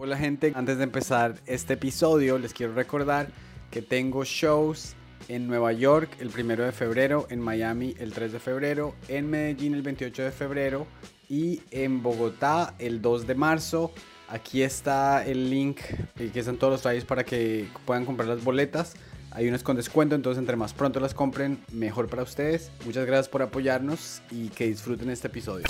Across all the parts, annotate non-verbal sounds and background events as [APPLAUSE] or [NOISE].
Hola gente, antes de empezar este episodio les quiero recordar que tengo shows en Nueva York el 1 de febrero, en Miami el 3 de febrero, en Medellín el 28 de febrero y en Bogotá el 2 de marzo. Aquí está el link, que están todos los trajes para que puedan comprar las boletas. Hay unas con descuento, entonces entre más pronto las compren, mejor para ustedes. Muchas gracias por apoyarnos y que disfruten este episodio.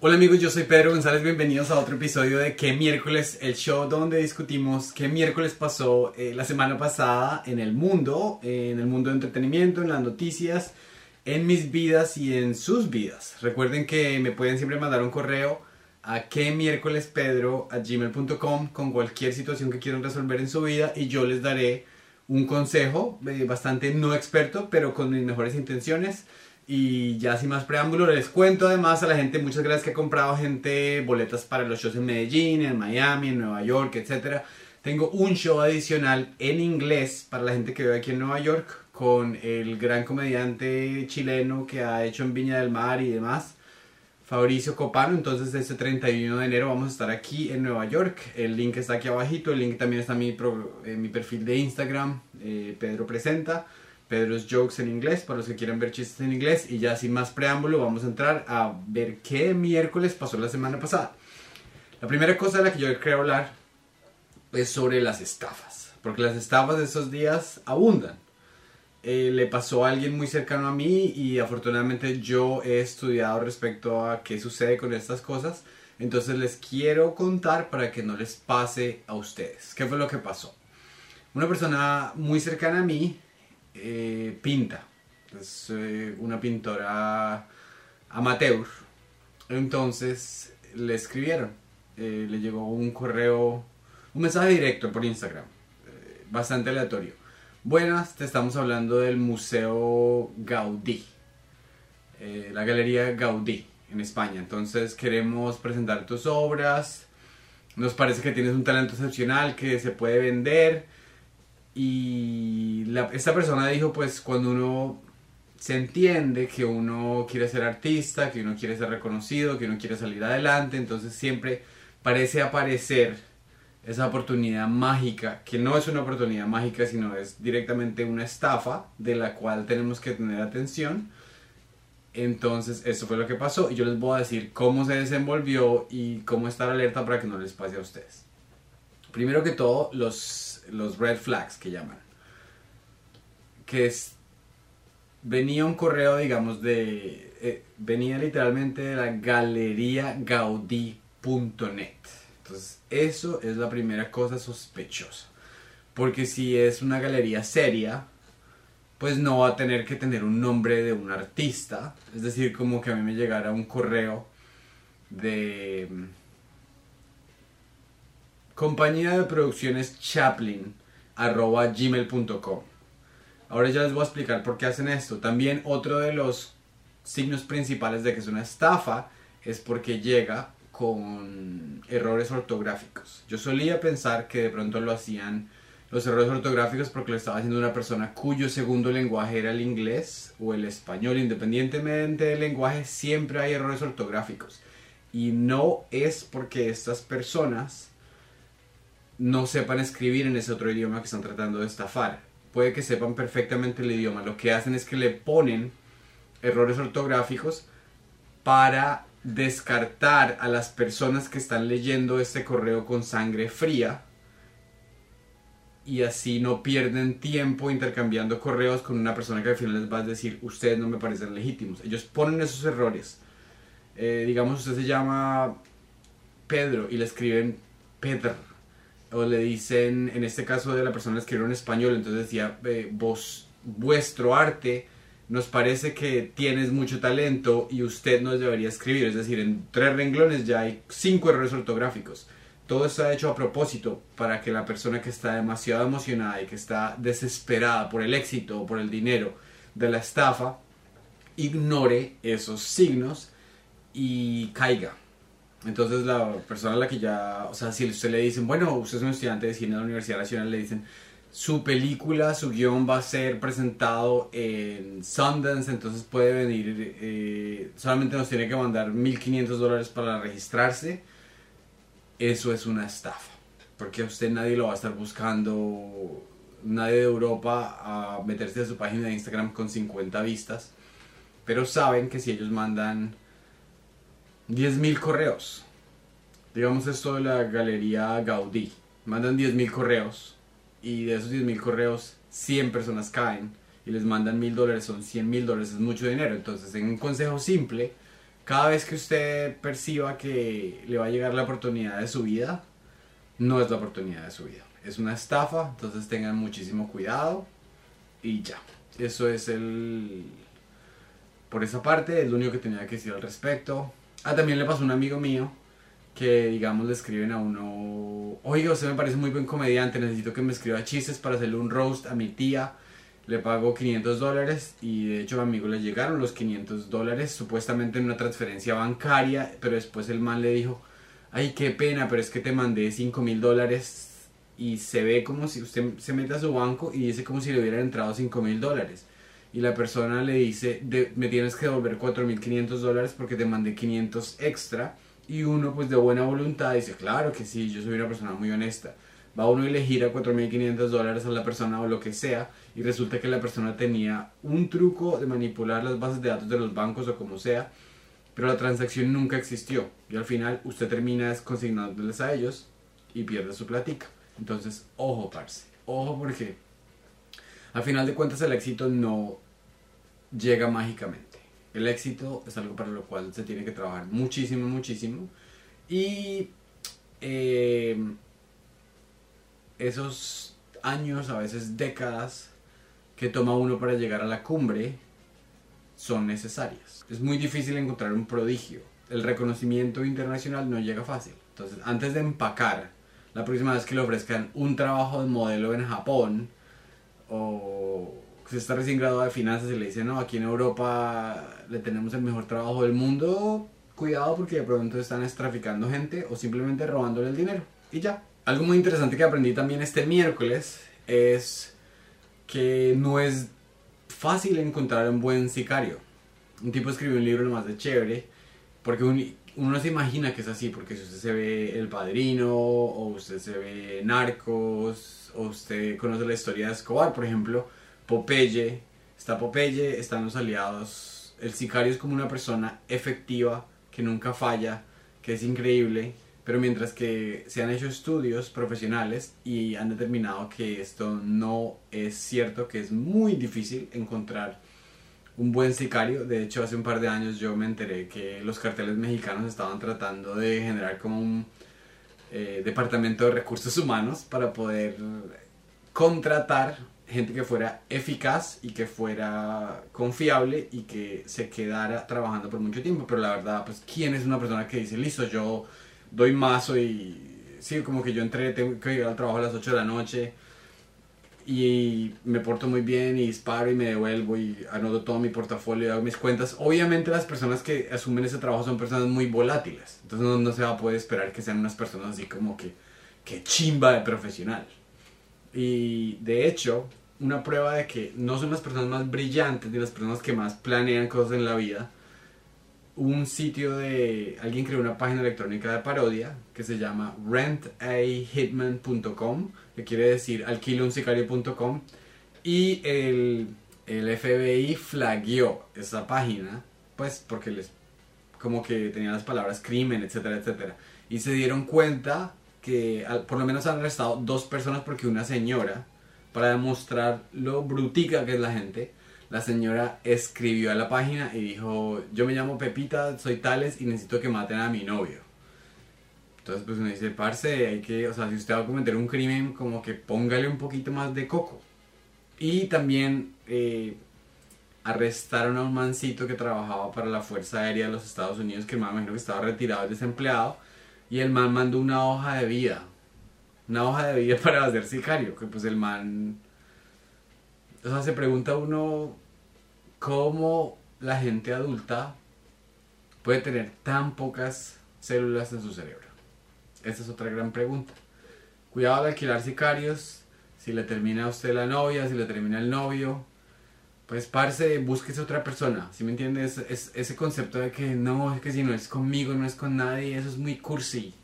Hola amigos, yo soy Pedro González, bienvenidos a otro episodio de ¿Qué miércoles? El show donde discutimos qué miércoles pasó eh, la semana pasada en el mundo, en el mundo de entretenimiento, en las noticias, en mis vidas y en sus vidas. Recuerden que me pueden siempre mandar un correo a que miércoles pedro gmail.com con cualquier situación que quieran resolver en su vida y yo les daré un consejo eh, bastante no experto, pero con mis mejores intenciones. Y ya sin más preámbulo, les cuento además a la gente, muchas gracias que ha comprado gente boletas para los shows en Medellín, en Miami, en Nueva York, etc. Tengo un show adicional en inglés para la gente que vive aquí en Nueva York con el gran comediante chileno que ha hecho en Viña del Mar y demás, Fabricio Copano. Entonces este 31 de enero vamos a estar aquí en Nueva York. El link está aquí abajito, el link también está en mi, en mi perfil de Instagram, eh, Pedro Presenta. Pedro's Jokes en inglés, para los que quieran ver chistes en inglés. Y ya sin más preámbulo, vamos a entrar a ver qué miércoles pasó la semana pasada. La primera cosa de la que yo quiero hablar es sobre las estafas, porque las estafas de esos días abundan. Eh, le pasó a alguien muy cercano a mí y afortunadamente yo he estudiado respecto a qué sucede con estas cosas. Entonces les quiero contar para que no les pase a ustedes. ¿Qué fue lo que pasó? Una persona muy cercana a mí eh, pinta. Es eh, una pintora amateur. Entonces le escribieron. Eh, le llegó un correo, un mensaje directo por Instagram. bastante aleatorio. Buenas, te estamos hablando del Museo Gaudí. la Galería Gaudí en España. Entonces queremos presentar tus obras. Nos parece que tienes un talento excepcional que se puede vender y esta persona dijo, pues cuando uno se entiende que uno quiere ser artista, que uno quiere ser reconocido, que uno quiere salir adelante, entonces siempre parece aparecer esa oportunidad mágica, que no es una oportunidad mágica, sino es directamente una estafa de la cual tenemos que tener atención. Entonces, eso fue lo que pasó y yo les voy a decir cómo se desenvolvió y cómo estar alerta para que no les pase a ustedes. Primero que todo, los los red flags que llaman. Que es, venía un correo, digamos, de... Eh, venía literalmente de la galería gaudí.net. Entonces, eso es la primera cosa sospechosa. Porque si es una galería seria, pues no va a tener que tener un nombre de un artista. Es decir, como que a mí me llegara un correo de compañía de producciones Chaplin arroba gmail.com. Ahora ya les voy a explicar por qué hacen esto. También otro de los signos principales de que es una estafa es porque llega con errores ortográficos. Yo solía pensar que de pronto lo hacían los errores ortográficos porque lo estaba haciendo una persona cuyo segundo lenguaje era el inglés o el español. Independientemente del lenguaje, siempre hay errores ortográficos. Y no es porque estas personas no sepan escribir en ese otro idioma que están tratando de estafar. Puede que sepan perfectamente el idioma. Lo que hacen es que le ponen errores ortográficos para descartar a las personas que están leyendo este correo con sangre fría y así no pierden tiempo intercambiando correos con una persona que al final les va a decir ustedes no me parecen legítimos. Ellos ponen esos errores. Eh, digamos usted se llama Pedro y le escriben Pedro o le dicen, en este caso de la persona que escribió en español, entonces decía, vos, vuestro arte nos parece que tienes mucho talento y usted nos debería escribir. Es decir, en tres renglones ya hay cinco errores ortográficos. Todo está hecho a propósito para que la persona que está demasiado emocionada y que está desesperada por el éxito o por el dinero de la estafa, ignore esos signos y caiga entonces la persona a la que ya, o sea, si usted le dicen, bueno, usted es un estudiante de cine de la Universidad Nacional, le dicen, su película, su guion va a ser presentado en Sundance, entonces puede venir, eh, solamente nos tiene que mandar 1.500 dólares para registrarse. eso es una estafa. Porque a usted nadie lo va a estar buscando, nadie de Europa a meterse a su página de Instagram con 50 vistas. Pero saben que si ellos mandan 10.000 correos, digamos esto de la galería Gaudí, mandan 10.000 correos y de esos 10.000 correos 100 personas caen y les mandan mil dólares, son 100 mil dólares, es mucho dinero. Entonces, en un consejo simple, cada vez que usted perciba que le va a llegar la oportunidad de su vida, no es la oportunidad de su vida. Es una estafa, entonces tengan muchísimo cuidado y ya. Eso es el... Por esa parte, es lo único que tenía que decir al respecto. Ah, también le pasó a un amigo mío que, digamos, le escriben a uno, oiga, usted me parece muy buen comediante, necesito que me escriba chistes para hacerle un roast a mi tía le pagó 500 dólares y de hecho a mi amigo le llegaron los 500 dólares supuestamente en una transferencia bancaria, pero después el man le dijo, ay qué pena, pero es que te mandé 5 mil dólares y se ve como si usted se mete a su banco y dice como si le hubieran entrado 5 mil dólares. Y la persona le dice, me tienes que devolver 4.500 dólares porque te mandé 500 extra. Y uno pues de buena voluntad dice, claro que sí, yo soy una persona muy honesta va uno y le gira 4.500 dólares a la persona o lo que sea y resulta que la persona tenía un truco de manipular las bases de datos de los bancos o como sea, pero la transacción nunca existió y al final usted termina consignándoles a ellos y pierde su platica. Entonces, ojo, parce, ojo porque al final de cuentas el éxito no llega mágicamente. El éxito es algo para lo cual se tiene que trabajar muchísimo, muchísimo. Y eh, esos años, a veces décadas, que toma uno para llegar a la cumbre son necesarias. Es muy difícil encontrar un prodigio. El reconocimiento internacional no llega fácil. Entonces, antes de empacar, la próxima vez que le ofrezcan un trabajo de modelo en Japón, o se está recién graduado de finanzas y le dicen, no, aquí en Europa le tenemos el mejor trabajo del mundo, cuidado porque de pronto están traficando gente o simplemente robándole el dinero. Y ya, algo muy interesante que aprendí también este miércoles es que no es fácil encontrar un buen sicario. Un tipo escribió un libro más de chévere, porque uno no se imagina que es así, porque si usted se ve El Padrino, o usted se ve Narcos, o usted conoce la historia de Escobar, por ejemplo, Popeye, está Popeye, están los aliados. El sicario es como una persona efectiva, que nunca falla, que es increíble, pero mientras que se han hecho estudios profesionales y han determinado que esto no es cierto, que es muy difícil encontrar un buen sicario. De hecho, hace un par de años yo me enteré que los carteles mexicanos estaban tratando de generar como un eh, departamento de recursos humanos para poder contratar gente que fuera eficaz y que fuera confiable y que se quedara trabajando por mucho tiempo. Pero la verdad, pues, ¿quién es una persona que dice, listo, yo doy mazo y sí, como que yo entré, tengo que llegar al trabajo a las 8 de la noche y me porto muy bien y disparo y me devuelvo y anoto todo mi portafolio y hago mis cuentas. Obviamente las personas que asumen ese trabajo son personas muy volátiles, entonces no, se va a poder esperar que sean unas personas así como que, que chimba de profesional. Y de hecho, una prueba de que no son las personas más brillantes ni las personas que más planean cosas en la vida, un sitio de alguien creó una página electrónica de parodia que se llama rentahitman.com que quiere decir alquilounsicario.com y el, el FBI flagueó esa página pues porque les como que tenía las palabras crimen etcétera etcétera. Y se dieron cuenta que por lo menos han arrestado dos personas porque una señora para demostrar lo brutica que es la gente la señora escribió a la página y dijo, yo me llamo Pepita, soy Tales y necesito que maten a mi novio. Entonces pues uno dice, parce, hay que, o sea, si usted va a cometer un crimen, como que póngale un poquito más de coco. Y también eh, arrestaron a un mancito que trabajaba para la Fuerza Aérea de los Estados Unidos, que el man que estaba retirado y desempleado, y el man mandó una hoja de vida. Una hoja de vida [LAUGHS] para hacer sicario, que pues el man... O sea, se pregunta uno cómo la gente adulta puede tener tan pocas células en su cerebro. Esa es otra gran pregunta. Cuidado de alquilar sicarios. Si le termina a usted la novia, si le termina el novio, pues parce, búsquese otra persona. ¿Sí me entiendes? Es, ese concepto de que no, es que si no es conmigo, no es con nadie, eso es muy cursi.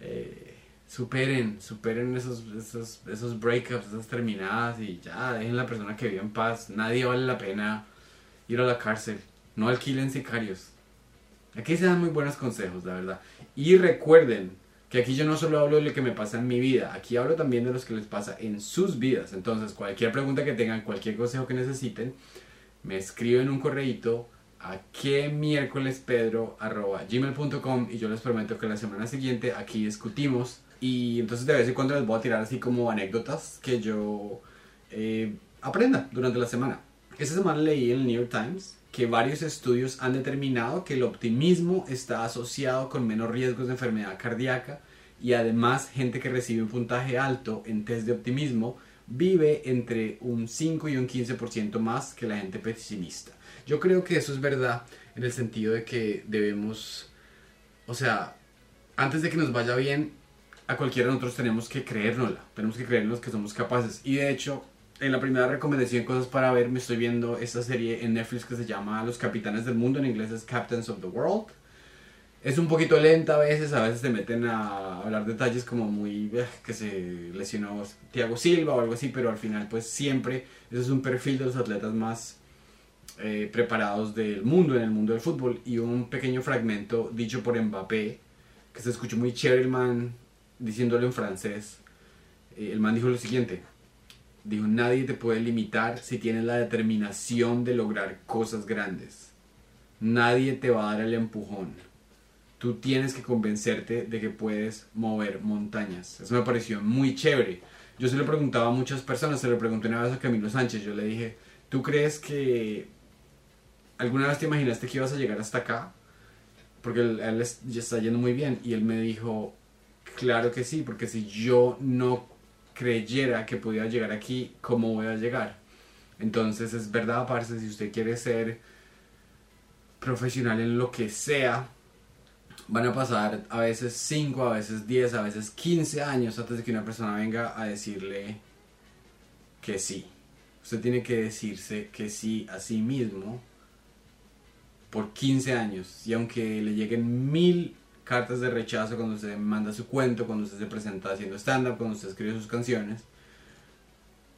Eh, superen, superen esos, esos, esos breakups, esas terminadas y ya, dejen a la persona que vive en paz. Nadie vale la pena ir a la cárcel. No alquilen sicarios. Aquí se dan muy buenos consejos, la verdad. Y recuerden que aquí yo no solo hablo de lo que me pasa en mi vida, aquí hablo también de los que les pasa en sus vidas. Entonces, cualquier pregunta que tengan, cualquier consejo que necesiten, me escriben un correíto a que miércoles gmail.com y yo les prometo que la semana siguiente aquí discutimos y entonces de vez en cuando les voy a tirar así como anécdotas que yo eh, aprenda durante la semana. Esta semana leí en el New York Times que varios estudios han determinado que el optimismo está asociado con menos riesgos de enfermedad cardíaca y además gente que recibe un puntaje alto en test de optimismo vive entre un 5 y un 15% más que la gente pesimista. Yo creo que eso es verdad en el sentido de que debemos, o sea, antes de que nos vaya bien, a cualquiera de nosotros tenemos que creérnosla, tenemos que creernos que somos capaces. Y de hecho, en la primera recomendación cosas para ver, me estoy viendo esta serie en Netflix que se llama Los Capitanes del Mundo, en inglés es Captains of the World. Es un poquito lenta a veces, a veces te meten a hablar detalles como muy eh, que se lesionó Thiago Silva o algo así, pero al final pues siempre ese es un perfil de los atletas más eh, preparados del mundo, en el mundo del fútbol, y un pequeño fragmento dicho por Mbappé, que se escuchó muy chévere man diciéndolo en francés. Eh, el man dijo lo siguiente, dijo, nadie te puede limitar si tienes la determinación de lograr cosas grandes. Nadie te va a dar el empujón. Tú tienes que convencerte de que puedes mover montañas. Eso me pareció muy chévere. Yo se lo preguntaba a muchas personas, se lo pregunté una vez a Camilo Sánchez, yo le dije, ¿tú crees que ¿alguna vez te imaginaste que ibas a llegar hasta acá? Porque él, ya está yendo muy bien. Y él me dijo, claro que sí, porque si yo no creyera que podía llegar aquí, ¿cómo voy a llegar? Entonces es verdad, parce, si usted quiere ser profesional en lo que sea, van a pasar a veces 5, a veces 10, a veces 15 años antes de que una persona venga a decirle que sí. Usted tiene que decirse que sí a sí mismo por 15 años y aunque le lleguen mil cartas de rechazo cuando usted manda su cuento, cuando usted se presenta haciendo stand-up, cuando usted escribe sus canciones,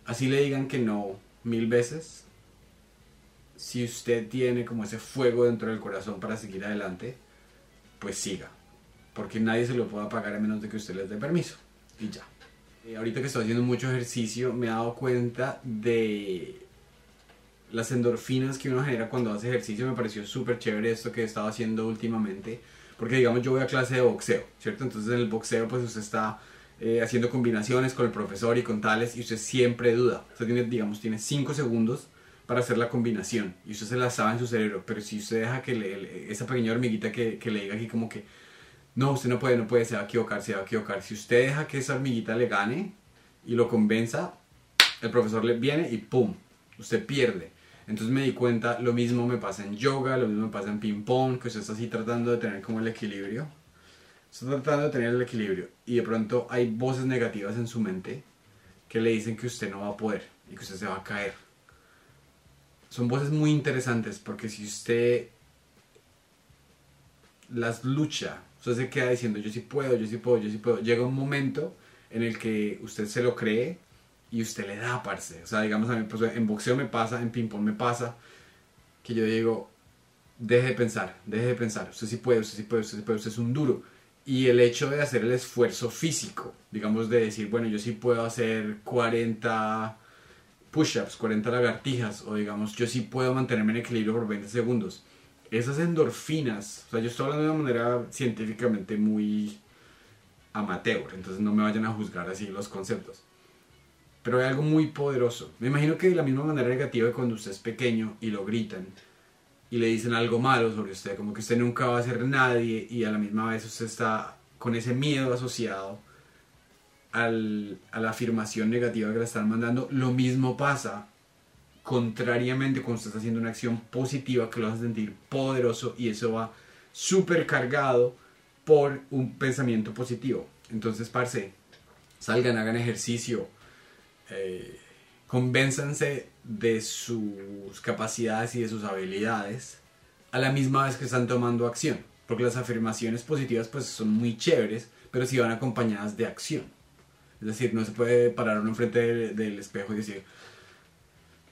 así le digan que no mil veces, si usted tiene como ese fuego dentro del corazón para seguir adelante, pues siga, porque nadie se lo puede apagar a menos de que usted les dé permiso y ya. Eh, ahorita que estoy haciendo mucho ejercicio me he dado cuenta de las endorfinas que uno genera cuando hace ejercicio me pareció súper chévere esto que he estado haciendo últimamente. Porque digamos yo voy a clase de boxeo, ¿cierto? Entonces en el boxeo pues usted está eh, haciendo combinaciones con el profesor y con tales y usted siempre duda. Usted tiene, digamos, tiene 5 segundos para hacer la combinación y usted se la sabe en su cerebro. Pero si usted deja que le, esa pequeña hormiguita que, que le diga aquí como que no, usted no puede, no puede, se va a equivocar, se va a equivocar. Si usted deja que esa hormiguita le gane y lo convenza, el profesor le viene y ¡pum! Usted pierde. Entonces me di cuenta, lo mismo me pasa en yoga, lo mismo me pasa en ping pong, que usted está así tratando de tener como el equilibrio. Está tratando de tener el equilibrio y de pronto hay voces negativas en su mente que le dicen que usted no va a poder y que usted se va a caer. Son voces muy interesantes porque si usted las lucha, usted se queda diciendo yo sí puedo, yo sí puedo, yo sí puedo. Llega un momento en el que usted se lo cree y usted le da, parce. O sea, digamos, a mí, pues, en boxeo me pasa, en ping-pong me pasa, que yo digo, deje de pensar, deje de pensar, usted sí puede, usted sí puede, usted sí puede, usted es un duro. Y el hecho de hacer el esfuerzo físico, digamos, de decir, bueno, yo sí puedo hacer 40 push-ups, 40 lagartijas, o digamos, yo sí puedo mantenerme en equilibrio por 20 segundos. Esas endorfinas, o sea, yo estoy hablando de una manera científicamente muy amateur, entonces no me vayan a juzgar así los conceptos pero hay algo muy poderoso. Me imagino que de la misma manera negativa de cuando usted es pequeño y lo gritan y le dicen algo malo sobre usted, como que usted nunca va a ser nadie y a la misma vez usted está con ese miedo asociado al, a la afirmación negativa que le están mandando, lo mismo pasa contrariamente cuando usted está haciendo una acción positiva que lo hace sentir poderoso y eso va súper cargado por un pensamiento positivo. Entonces, parce, salgan, hagan ejercicio, eh, convénzanse de sus capacidades y de sus habilidades a la misma vez que están tomando acción. Porque las afirmaciones positivas pues son muy chéveres, pero sí van acompañadas de acción. Es decir, no se puede parar uno enfrente del, del espejo y decir,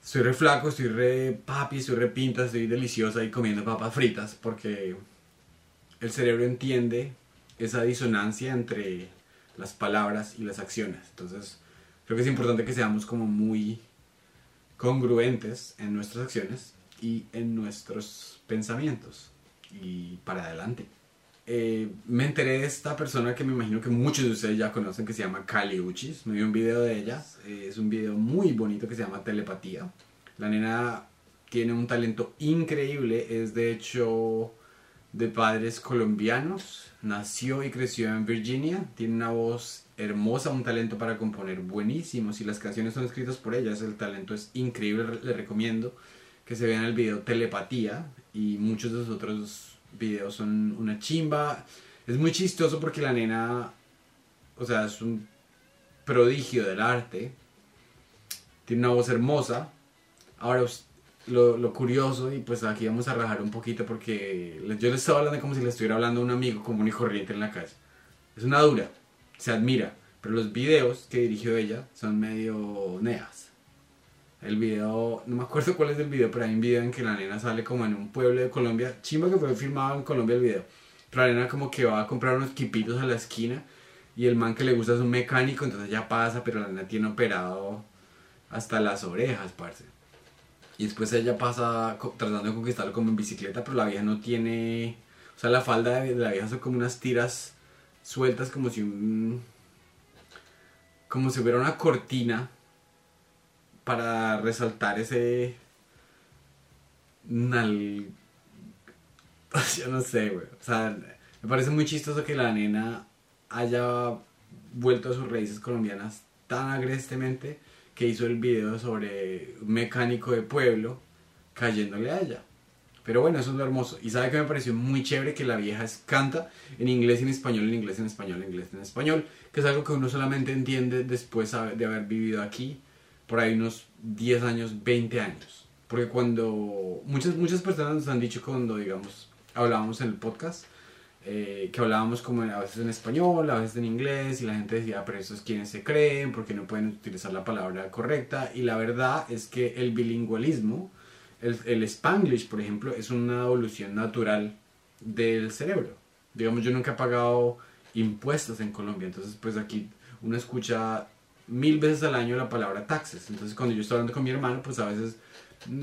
estoy re flaco, estoy re papi, estoy re pinta, estoy deliciosa y comiendo papas fritas, porque el cerebro entiende esa disonancia entre las palabras y las acciones. Entonces, creo que es importante que seamos como muy congruentes en nuestras acciones y en nuestros pensamientos y para adelante. Eh, me enteré de esta persona que me imagino que muchos de ustedes ya conocen que se llama Kali Uchis. Me vi un video de ella. Eh, es un video muy bonito que se llama Telepatía. La nena tiene un talento increíble. Es de hecho de padres colombianos. Nació y creció en Virginia. Tiene una voz hermosa, un talento para componer buenísimo. Si las canciones son escritas por ella, el talento es increíble. Le recomiendo que se vean el video Telepatía y muchos de los otros videos son una chimba. Es muy chistoso porque la nena, o sea, es un prodigio del arte. Tiene una voz hermosa. Ahora, lo, lo, curioso, y pues aquí vamos a rajar un poquito porque yo le estaba hablando como si le estuviera hablando a un amigo común y corriente en la calle. Es una dura, se admira, pero los videos que dirigió ella son medio neas. El video, no me acuerdo cuál es el video, pero hay un video en que la nena sale como en un pueblo de Colombia. Chimba que fue filmado en Colombia el video. Pero la nena como que va a comprar unos quipitos a la esquina y el man que le gusta es un mecánico, entonces ya pasa, pero la nena tiene operado hasta las orejas, parce. Y después ella pasa tratando de conquistarlo como en bicicleta, pero la vieja no tiene... O sea, la falda de la vieja son como unas tiras sueltas, como si un... Como si hubiera una cortina para resaltar ese nal [LAUGHS] yo no sé, güey. O sea, me parece muy chistoso que la nena haya vuelto a sus raíces colombianas tan agrestemente que hizo el video sobre un mecánico de pueblo cayéndole a ella. Pero bueno, eso es lo hermoso. Y sabe que me pareció muy chévere que la vieja canta en inglés en español, en inglés, en español, en inglés, en español, que es algo que uno solamente entiende después de haber vivido aquí por ahí unos 10 años, 20 años. Porque cuando muchas, muchas personas nos han dicho cuando, digamos, hablábamos en el podcast, eh, que hablábamos como a veces en español, a veces en inglés, y la gente decía, pero esos quienes se creen, porque no pueden utilizar la palabra correcta. Y la verdad es que el bilingüismo, el, el spanglish, por ejemplo, es una evolución natural del cerebro. Digamos, yo nunca he pagado impuestos en Colombia, entonces pues aquí uno escucha mil veces al año la palabra taxes. Entonces cuando yo estoy hablando con mi hermano, pues a veces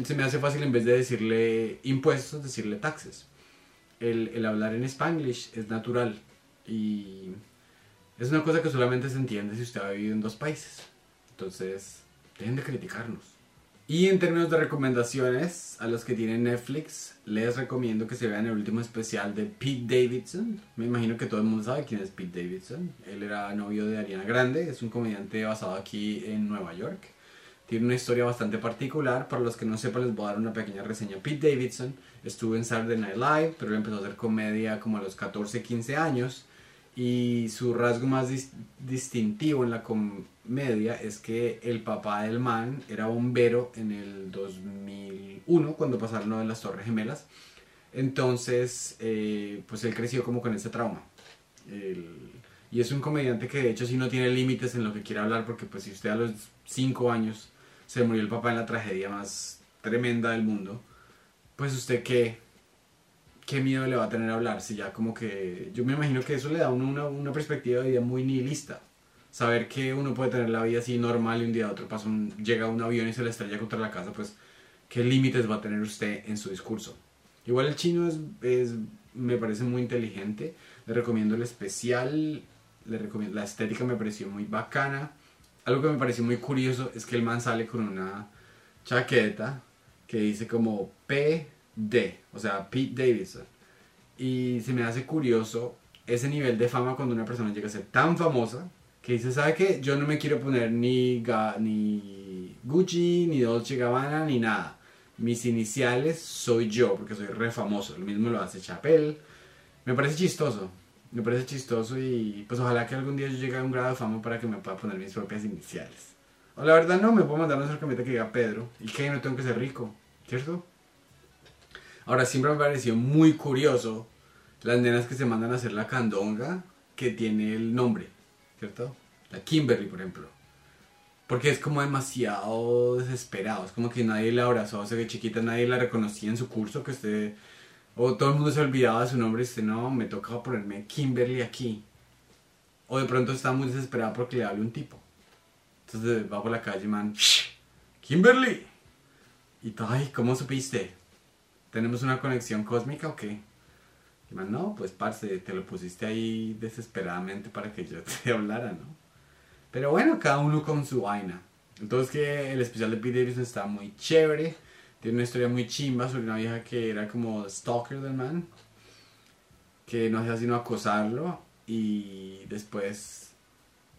se me hace fácil en vez de decirle impuestos, decirle taxes. El, el hablar en spanglish es natural y es una cosa que solamente se entiende si usted ha vivido en dos países. Entonces, dejen de criticarnos. Y en términos de recomendaciones, a los que tienen Netflix, les recomiendo que se vean el último especial de Pete Davidson. Me imagino que todo el mundo sabe quién es Pete Davidson. Él era novio de Ariana Grande, es un comediante basado aquí en Nueva York. Tiene una historia bastante particular. Para los que no sepan, les voy a dar una pequeña reseña. Pete Davidson estuvo en Saturday Night Live, pero él empezó a hacer comedia como a los 14, 15 años. Y su rasgo más distintivo en la comedia es que el papá del man era bombero en el 2001, cuando pasaron de las Torres Gemelas. Entonces, eh, pues él creció como con ese trauma. y es un comediante que de hecho sí no tiene límites en lo que quiere hablar, porque pues si usted a los 5 años se murió el papá en la tragedia más tremenda del mundo, pues usted qué, qué miedo le va a tener a hablar si ya como que yo me imagino que eso le da a uno una, perspectiva de vida muy nihilista. Saber que uno puede tener la vida así normal y un día a otro pasa un, llega un avión y se le estrella contra la casa pues qué límites va a tener usted en su discurso igual el chino es, es me parece muy inteligente le recomiendo el especial le recomiendo la estética me pareció muy bacana. Algo que me pareció muy curioso es que el man sale con una chaqueta que dice como P D, o sea, Pete Davidson. Y se me hace curioso ese nivel de fama cuando una persona llega a ser tan famosa que dice, ¿sabe qué? Yo no me quiero poner ni, ni Gucci, ni Dolce Gabbana, ni nada. Mis iniciales soy yo, porque soy re famoso. Lo mismo lo hace Chappelle. Me parece chistoso. Me parece chistoso y pues ojalá que algún día yo llegue a un grado de fama para que me pueda poner mis propias iniciales. O la verdad no, me puedo mandar una cercamita que diga Pedro. Y que no tengo que ser rico, ¿cierto? Ahora, siempre me pareció muy curioso las nenas que se mandan a hacer la candonga que tiene el nombre, ¿cierto? La Kimberly, por ejemplo. Porque es como demasiado desesperado. Es como que nadie la abrazó hace que chiquita, nadie la reconocía en su curso, que usted... O todo el mundo se olvidaba de su nombre y usted, no, me toca ponerme Kimberly aquí. O de pronto está muy desesperada porque le hable un tipo. Entonces va por la calle, man, Kimberly. Y ay, ¿cómo supiste? ¿Tenemos una conexión cósmica o qué? Y man, no, pues parce, te lo pusiste ahí desesperadamente para que yo [LAUGHS] te hablara, ¿no? Pero bueno, cada uno con su vaina. Entonces que el especial de Pete Davidson está muy chévere. Tiene una historia muy chimba sobre una vieja que era como stalker del man. Que no hacía sino acosarlo. Y después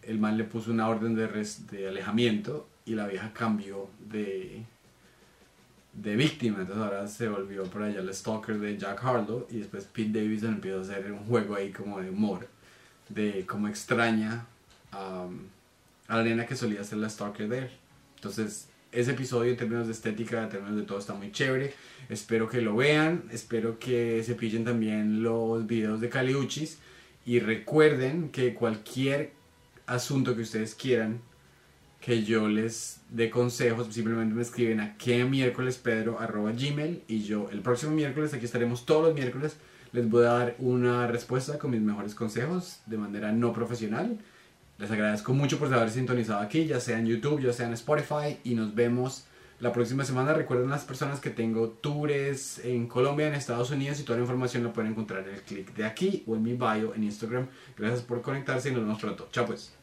el man le puso una orden de, de alejamiento. Y la vieja cambió de, de víctima. Entonces ahora se volvió por allá el stalker de Jack Harlow. Y después Pete Davidson empezó a hacer un juego ahí como de humor. De cómo extraña a la nena que solía ser la stalker de él. Entonces ese episodio en términos de estética, en términos de todo está muy chévere. Espero que lo vean, espero que se pillen también los videos de Caliuchis y recuerden que cualquier asunto que ustedes quieran que yo les dé consejos, simplemente me escriben a que miércoles pedro gmail y yo el próximo miércoles, aquí estaremos todos los miércoles, les voy a dar una respuesta con mis mejores consejos de manera no profesional. Les agradezco mucho por haber sintonizado aquí, ya sea en YouTube, ya sea en Spotify y nos vemos la próxima semana. Recuerden las personas que tengo tours en Colombia, en Estados Unidos y toda la información la pueden encontrar en el clic de aquí o en mi bio en Instagram. Gracias por conectarse y nos vemos pronto. Chao pues.